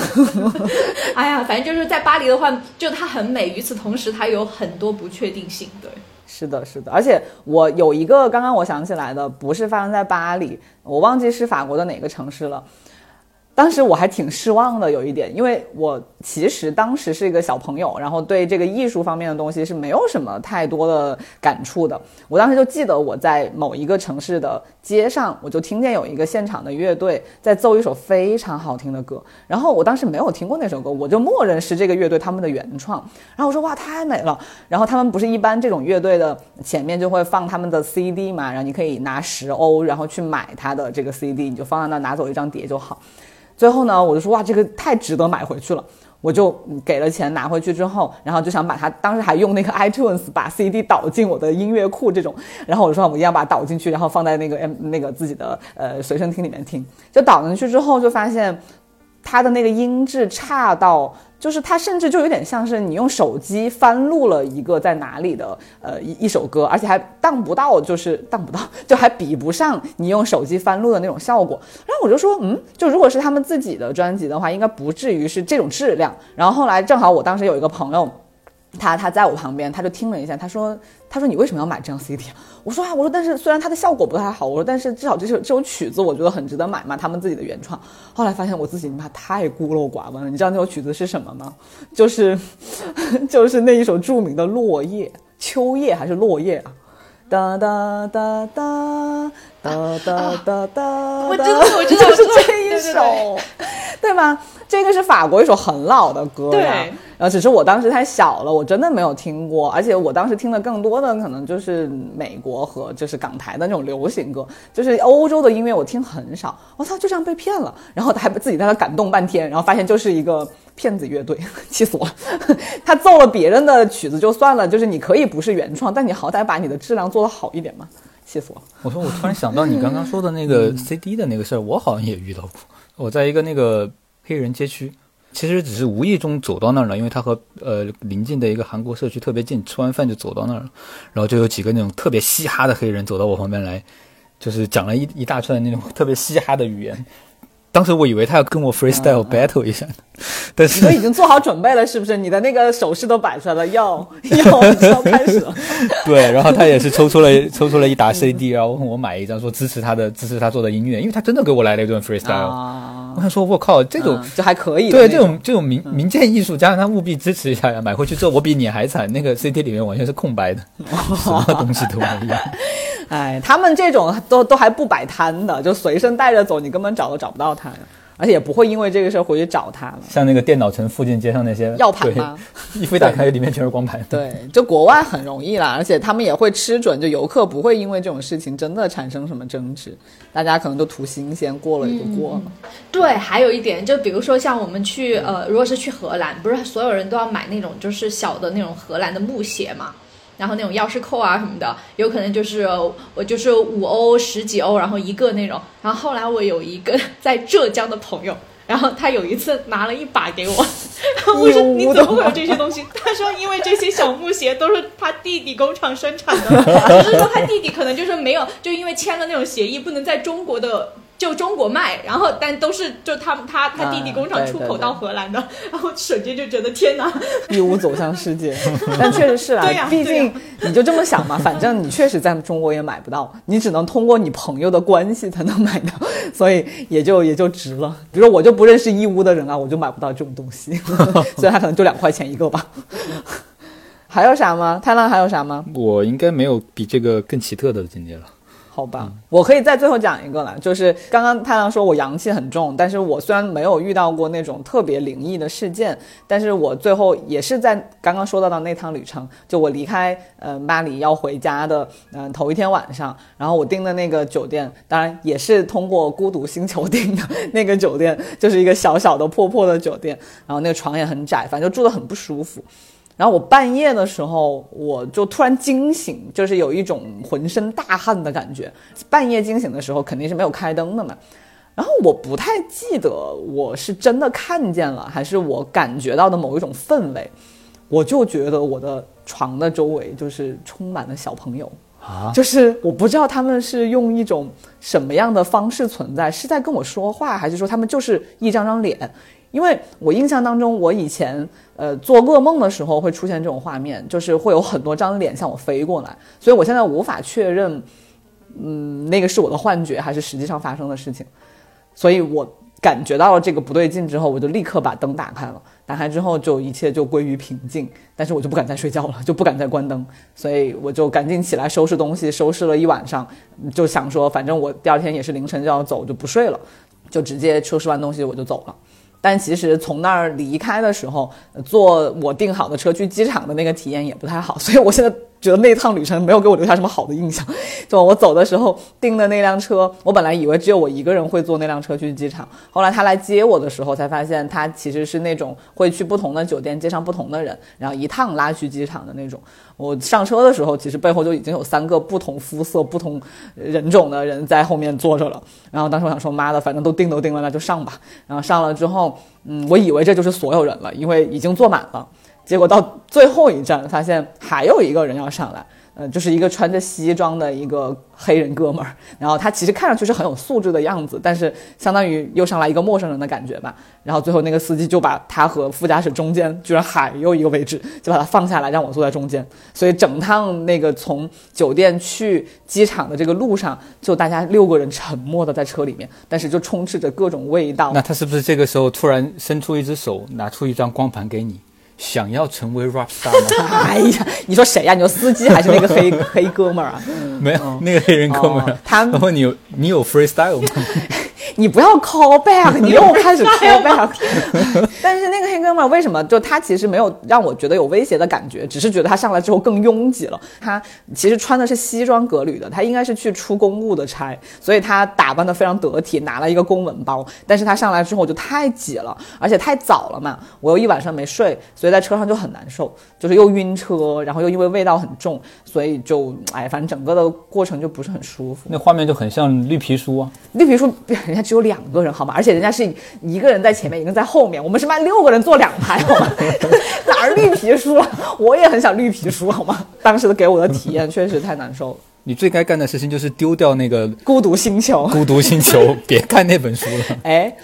*laughs* 哎呀，反正就是在巴黎的话，就它很美，与此同时它有很多不确定性，对。是的，是的，而且我有一个刚刚我想起来的，不是发生在巴黎，我忘记是法国的哪个城市了。当时我还挺失望的，有一点，因为我其实当时是一个小朋友，然后对这个艺术方面的东西是没有什么太多的感触的。我当时就记得我在某一个城市的街上，我就听见有一个现场的乐队在奏一首非常好听的歌，然后我当时没有听过那首歌，我就默认是这个乐队他们的原创。然后我说哇，太美了。然后他们不是一般这种乐队的前面就会放他们的 CD 嘛，然后你可以拿十欧，然后去买他的这个 CD，你就放在那拿走一张碟就好。最后呢，我就说哇，这个太值得买回去了，我就给了钱拿回去之后，然后就想把它，当时还用那个 *laughs* iTunes 把 CD 导进我的音乐库这种，然后我说我一定要把它导进去，然后放在那个 M 那个自己的呃随身听里面听，就导进去之后就发现它的那个音质差到。就是它，甚至就有点像是你用手机翻录了一个在哪里的呃一一首歌，而且还当不到，就是当不到，就还比不上你用手机翻录的那种效果。然后我就说，嗯，就如果是他们自己的专辑的话，应该不至于是这种质量。然后后来正好我当时有一个朋友。他他在我旁边，他就听了一下，他说：“他说你为什么要买这张 CD？” 啊我说：“啊，我说但是虽然它的效果不太好，我说但是至少这首这首曲子我觉得很值得买嘛，他们自己的原创。”后来发现我自己妈太孤陋寡闻了，你知道那首曲子是什么吗？就是 *laughs* 就是那一首著名的《落叶》，秋叶还是落叶啊？哒哒哒哒哒哒哒哒，我知道，我知道，就是这一首，对吗？这个是法国一首很老的歌呀，然后只是我当时太小了，我真的没有听过，而且我当时听的更多的可能就是美国和就是港台的那种流行歌，就是欧洲的音乐我听很少。我操，就这样被骗了，然后还自己在那感动半天，然后发现就是一个骗子乐队，*laughs* 气死我了。*laughs* 他奏了别人的曲子就算了，就是你可以不是原创，但你好歹把你的质量做得好一点嘛，气死我了。我说我突然想到你刚刚说的那个 CD 的那个事儿，我好像也遇到过，我在一个那个。黑人街区，其实只是无意中走到那儿了，因为他和呃邻近的一个韩国社区特别近，吃完饭就走到那儿了，然后就有几个那种特别嘻哈的黑人走到我旁边来，就是讲了一一大串那种特别嘻哈的语言。当时我以为他要跟我 freestyle battle 一下，但是你都已经做好准备了，是不是？你的那个手势都摆出来了，要 *laughs* 要要开始了。*laughs* 对，然后他也是抽出了 *laughs* 抽出了一沓 CD，然后问我买一张，说支持他的支持他做的音乐，因为他真的给我来了一段 freestyle。我想说，我靠，这种就还可以。对，这种这种民民间艺术家，他务必支持一下呀！买回去之后，我比你还惨，那个 CD 里面完全是空白的，*laughs* 什么东西都没有。*laughs* 哎，他们这种都都还不摆摊的，就随身带着走，你根本找都找不到他呀，而且也不会因为这个事儿回去找他了。像那个电脑城附近街上那些药盘吗？*laughs* 一飞打开，里面全是光盘。*laughs* 对，就国外很容易啦，而且他们也会吃准，就游客不会因为这种事情真的产生什么争执，大家可能都图新鲜，过了也就过了。对，还有一点，就比如说像我们去呃，如果是去荷兰，不是所有人都要买那种就是小的那种荷兰的木鞋嘛？然后那种钥匙扣啊什么的，有可能就是我就是五欧十几欧，然后一个那种。然后后来我有一个在浙江的朋友，然后他有一次拿了一把给我，*laughs* 我说你怎么会有这些东西？他说因为这些小木鞋都是他弟弟工厂生产的，*laughs* 就是说他弟弟可能就是没有，就因为签了那种协议，不能在中国的。就中国卖，然后但都是就他他他弟弟工厂出口到荷兰的，*laughs* 然后瞬间就觉得天哪，*laughs* 义乌走向世界，*laughs* 但确实是啊对呀，毕竟你就这么想嘛，反正你确实在中国也买不到，你只能通过你朋友的关系才能买到，所以也就也就值了。比如说我就不认识义乌的人啊，我就买不到这种东西，所以他可能就两块钱一个吧。还有啥吗？太浪还有啥吗？我应该没有比这个更奇特的境界了。好吧，我可以在最后讲一个了，就是刚刚太郎说我阳气很重，但是我虽然没有遇到过那种特别灵异的事件，但是我最后也是在刚刚说到的那趟旅程，就我离开呃巴黎要回家的嗯、呃头一天晚上，然后我订的那个酒店，当然也是通过孤独星球订的那个酒店，就是一个小小的破破的酒店，然后那个床也很窄，反正就住得很不舒服。然后我半夜的时候，我就突然惊醒，就是有一种浑身大汗的感觉。半夜惊醒的时候，肯定是没有开灯的嘛。然后我不太记得我是真的看见了，还是我感觉到的某一种氛围。我就觉得我的床的周围就是充满了小朋友。啊，就是我不知道他们是用一种什么样的方式存在，是在跟我说话，还是说他们就是一张张脸？因为我印象当中，我以前呃做噩梦的时候会出现这种画面，就是会有很多张脸向我飞过来，所以我现在无法确认，嗯，那个是我的幻觉还是实际上发生的事情。所以我感觉到了这个不对劲之后，我就立刻把灯打开了。打开之后，就一切就归于平静，但是我就不敢再睡觉了，就不敢再关灯，所以我就赶紧起来收拾东西，收拾了一晚上，就想说，反正我第二天也是凌晨就要走，就不睡了，就直接收拾完东西我就走了。但其实从那儿离开的时候，坐我订好的车去机场的那个体验也不太好，所以我现在觉得那趟旅程没有给我留下什么好的印象。就我走的时候订的那辆车，我本来以为只有我一个人会坐那辆车去机场，后来他来接我的时候才发现，他其实是那种会去不同的酒店接上不同的人，然后一趟拉去机场的那种。我上车的时候，其实背后就已经有三个不同肤色、不同人种的人在后面坐着了。然后当时我想说，妈的，反正都订都订了，那就上吧。然后上了之后，嗯，我以为这就是所有人了，因为已经坐满了。结果到最后一站，发现还有一个人要上来。呃，就是一个穿着西装的一个黑人哥们儿，然后他其实看上去是很有素质的样子，但是相当于又上来一个陌生人的感觉吧。然后最后那个司机就把他和副驾驶中间居然还有一个位置，就把他放下来，让我坐在中间。所以整趟那个从酒店去机场的这个路上，就大家六个人沉默的在车里面，但是就充斥着各种味道那。他是不是这个时候突然伸出一只手，拿出一张光盘给你？想要成为 *laughs* rap star 吗？哎呀，你说谁呀、你说司机还是那个黑 *laughs* 黑哥们儿啊？没有，那个黑人哥们儿哦。他然后你有你有 freestyle 吗？*laughs* 你不要 call back，*laughs* 你又开始 call back。*laughs* 但是那个黑哥们儿为什么就他其实没有让我觉得有威胁的感觉，只是觉得他上来之后更拥挤了。他其实穿的是西装革履的，他应该是去出公务的差，所以他打扮的非常得体，拿了一个公文包。但是他上来之后就太挤了，而且太早了嘛，我又一晚上没睡，所以在车上就很难受，就是又晕车，然后又因为味道很重，所以就哎，反正整个的过程就不是很舒服。那画面就很像绿皮书啊。绿皮书人家只有两个人好吗？而且人家是一个人在前面，一个人在后面，我们是卖六个人坐两排好吗？*laughs* 哪儿绿皮书了？我也很想绿皮书好吗？当时的给我的体验确实太难受了。你最该干的事情就是丢掉那个孤独星球，孤独星球，别看那本书了。*laughs* 哎。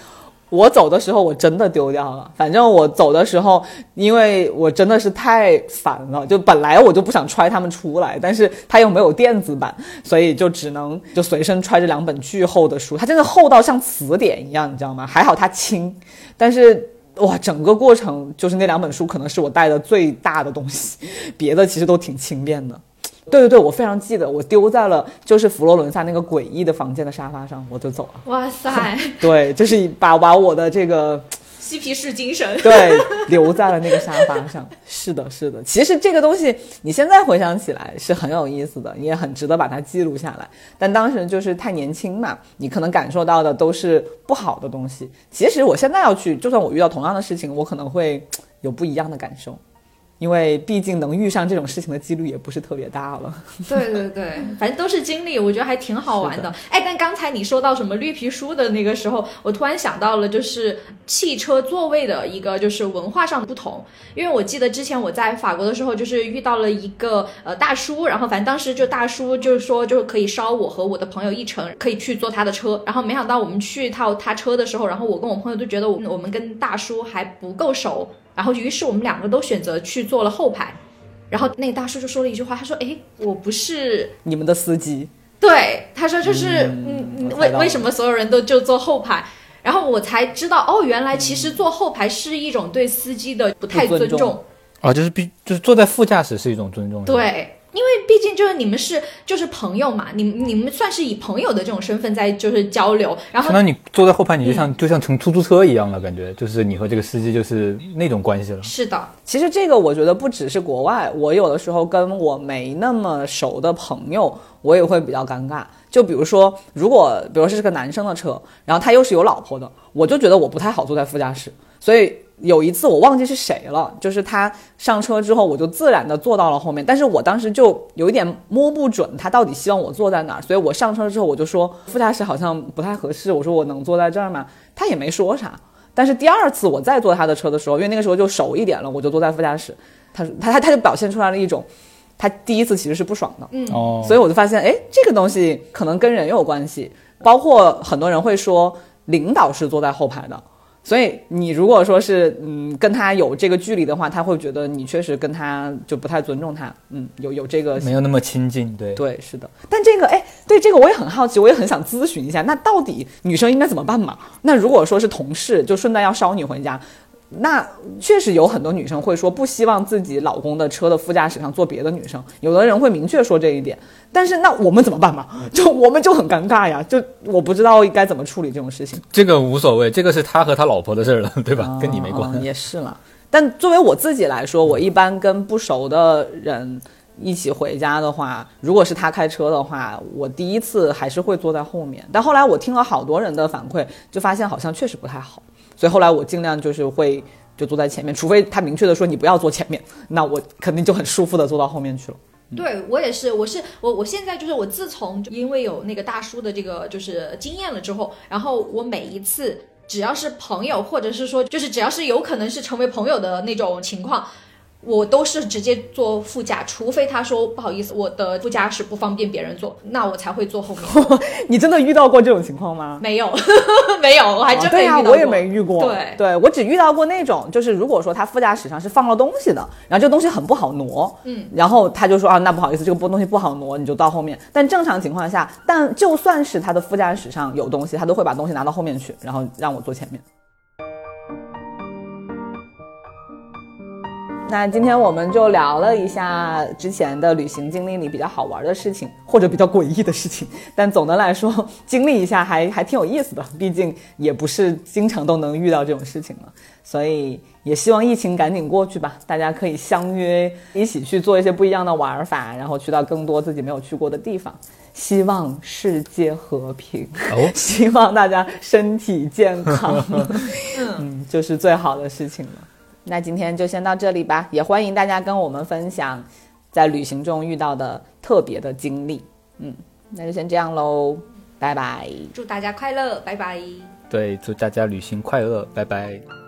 我走的时候，我真的丢掉了。反正我走的时候，因为我真的是太烦了，就本来我就不想揣他们出来，但是他又没有电子版，所以就只能就随身揣着两本巨厚的书，它真的厚到像词典一样，你知道吗？还好它轻，但是哇，整个过程就是那两本书可能是我带的最大的东西，别的其实都挺轻便的。对对对，我非常记得，我丢在了就是佛罗伦萨那个诡异的房间的沙发上，我就走了。哇塞，*laughs* 对，就是把把我的这个嬉皮士精神。对留在了那个沙发上。是的，是的。其实这个东西你现在回想起来是很有意思的，你也很值得把它记录下来。但当时就是太年轻嘛，你可能感受到的都是不好的东西。其实我现在要去，就算我遇到同样的事情，我可能会有不一样的感受。因为毕竟能遇上这种事情的几率也不是特别大了。*laughs* 对对对，反正都是经历，我觉得还挺好玩的。哎，但刚才你说到什么绿皮书的那个时候，我突然想到了，就是汽车座位的一个就是文化上的不同。因为我记得之前我在法国的时候，就是遇到了一个呃大叔，然后反正当时就大叔就是说就是可以捎我和我的朋友一程，可以去坐他的车。然后没想到我们去套他车的时候，然后我跟我朋友都觉得我我们跟大叔还不够熟。然后，于是我们两个都选择去坐了后排，然后那个大叔就说了一句话，他说：“哎，我不是你们的司机。”对，他说就是嗯，为为什么所有人都就坐后排？然后我才知道，哦，原来其实坐后排是一种对司机的不太尊重啊，就是必就是坐在副驾驶是一种尊重，对。因为毕竟就是你们是就是朋友嘛，你你们算是以朋友的这种身份在就是交流，然后相当于你坐在后排，你就像就像乘出租车一样了，感觉就是你和这个司机就是那种关系了。是的，其实这个我觉得不只是国外，我有的时候跟我没那么熟的朋友，我也会比较尴尬。就比如说，如果比如说是个男生的车，然后他又是有老婆的，我就觉得我不太好坐在副驾驶，所以。有一次我忘记是谁了，就是他上车之后，我就自然的坐到了后面，但是我当时就有一点摸不准他到底希望我坐在哪儿，所以我上车之后我就说副驾驶好像不太合适，我说我能坐在这儿吗？他也没说啥。但是第二次我再坐他的车的时候，因为那个时候就熟一点了，我就坐在副驾驶，他他他他就表现出来了一种，他第一次其实是不爽的，嗯哦，所以我就发现，哎，这个东西可能跟人有关系，包括很多人会说领导是坐在后排的。所以你如果说是嗯跟他有这个距离的话，他会觉得你确实跟他就不太尊重他，嗯，有有这个没有那么亲近，对对是的。但这个哎，对这个我也很好奇，我也很想咨询一下，那到底女生应该怎么办嘛？那如果说是同事，就顺带要捎你回家。那确实有很多女生会说不希望自己老公的车的副驾驶上坐别的女生，有的人会明确说这一点。但是那我们怎么办嘛？就我们就很尴尬呀，就我不知道该怎么处理这种事情。这个无所谓，这个是他和他老婆的事儿了，对吧？跟你没关。也是了。但作为我自己来说，我一般跟不熟的人一起回家的话，如果是他开车的话，我第一次还是会坐在后面。但后来我听了好多人的反馈，就发现好像确实不太好。所以后来我尽量就是会就坐在前面，除非他明确的说你不要坐前面，那我肯定就很舒服的坐到后面去了。对我也是，我是我我现在就是我自从因为有那个大叔的这个就是经验了之后，然后我每一次只要是朋友，或者是说就是只要是有可能是成为朋友的那种情况。我都是直接坐副驾，除非他说不好意思，我的副驾驶不方便别人坐，那我才会坐后面。*laughs* 你真的遇到过这种情况吗？没有，*laughs* 没有，我还真没遇到过。我也没遇过。对，对我只遇到过那种，就是如果说他副驾驶上是放了东西的，然后这个东西很不好挪，嗯，然后他就说啊，那不好意思，这个东西不好挪，你就到后面。但正常情况下，但就算是他的副驾驶上有东西，他都会把东西拿到后面去，然后让我坐前面。那今天我们就聊了一下之前的旅行经历里比较好玩的事情，或者比较诡异的事情。但总的来说，经历一下还还挺有意思的，毕竟也不是经常都能遇到这种事情了。所以也希望疫情赶紧过去吧，大家可以相约一起去做一些不一样的玩法，然后去到更多自己没有去过的地方。希望世界和平，*laughs* 希望大家身体健康，*laughs* 嗯，就是最好的事情了。那今天就先到这里吧，也欢迎大家跟我们分享在旅行中遇到的特别的经历。嗯，那就先这样喽，拜拜！祝大家快乐，拜拜！对，祝大家旅行快乐，拜拜！